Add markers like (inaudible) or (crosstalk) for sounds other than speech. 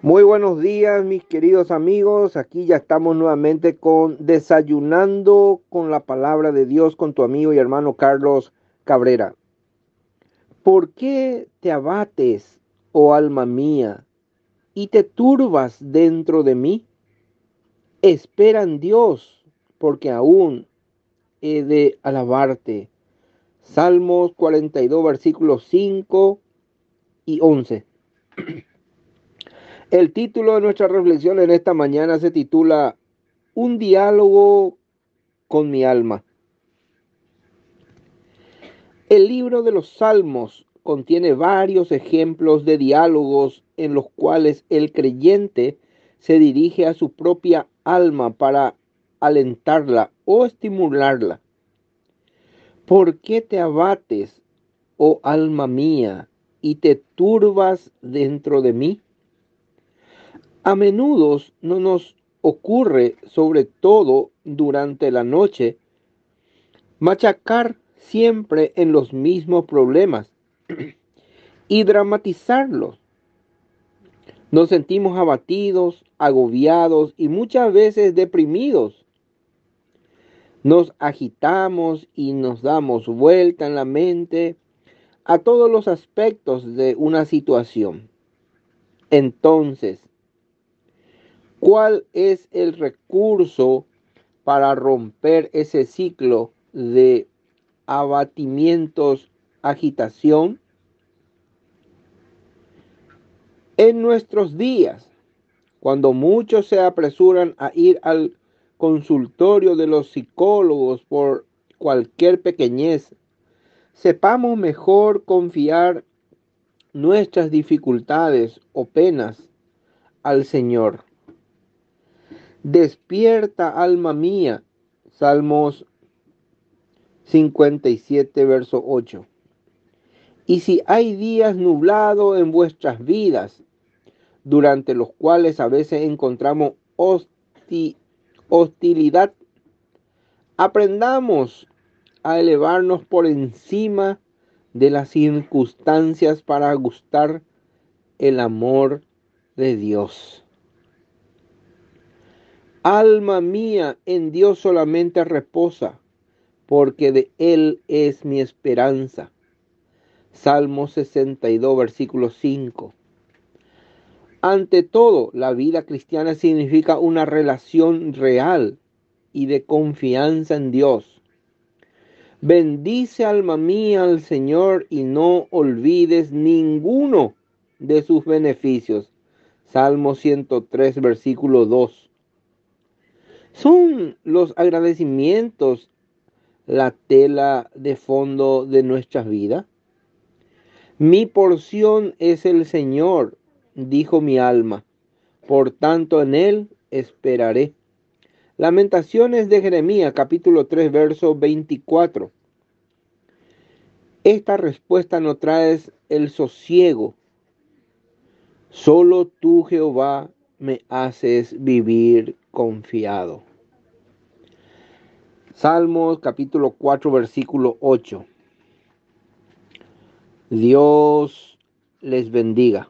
Muy buenos días, mis queridos amigos. Aquí ya estamos nuevamente con Desayunando con la palabra de Dios con tu amigo y hermano Carlos Cabrera. ¿Por qué te abates, oh alma mía, y te turbas dentro de mí? Espera en Dios, porque aún he de alabarte. Salmos 42, versículos 5 y 11. El título de nuestra reflexión en esta mañana se titula Un diálogo con mi alma. El libro de los Salmos contiene varios ejemplos de diálogos en los cuales el creyente se dirige a su propia alma para alentarla o estimularla. ¿Por qué te abates, oh alma mía, y te turbas dentro de mí? A menudo no nos ocurre, sobre todo durante la noche, machacar siempre en los mismos problemas (clears throat) y dramatizarlos. Nos sentimos abatidos, agobiados y muchas veces deprimidos. Nos agitamos y nos damos vuelta en la mente a todos los aspectos de una situación. Entonces, ¿Cuál es el recurso para romper ese ciclo de abatimientos, agitación? En nuestros días, cuando muchos se apresuran a ir al consultorio de los psicólogos por cualquier pequeñez, sepamos mejor confiar nuestras dificultades o penas al Señor. Despierta, alma mía. Salmos 57, verso 8. Y si hay días nublados en vuestras vidas, durante los cuales a veces encontramos hostilidad, aprendamos a elevarnos por encima de las circunstancias para gustar el amor de Dios. Alma mía, en Dios solamente reposa, porque de Él es mi esperanza. Salmo 62, versículo 5. Ante todo, la vida cristiana significa una relación real y de confianza en Dios. Bendice alma mía al Señor y no olvides ninguno de sus beneficios. Salmo 103, versículo 2. ¿Son los agradecimientos la tela de fondo de nuestras vidas? Mi porción es el Señor, dijo mi alma, por tanto en Él esperaré. Lamentaciones de Jeremías capítulo 3 verso 24. Esta respuesta no trae el sosiego. Solo tú, Jehová, me haces vivir confiado. Salmos capítulo 4 versículo 8. Dios les bendiga.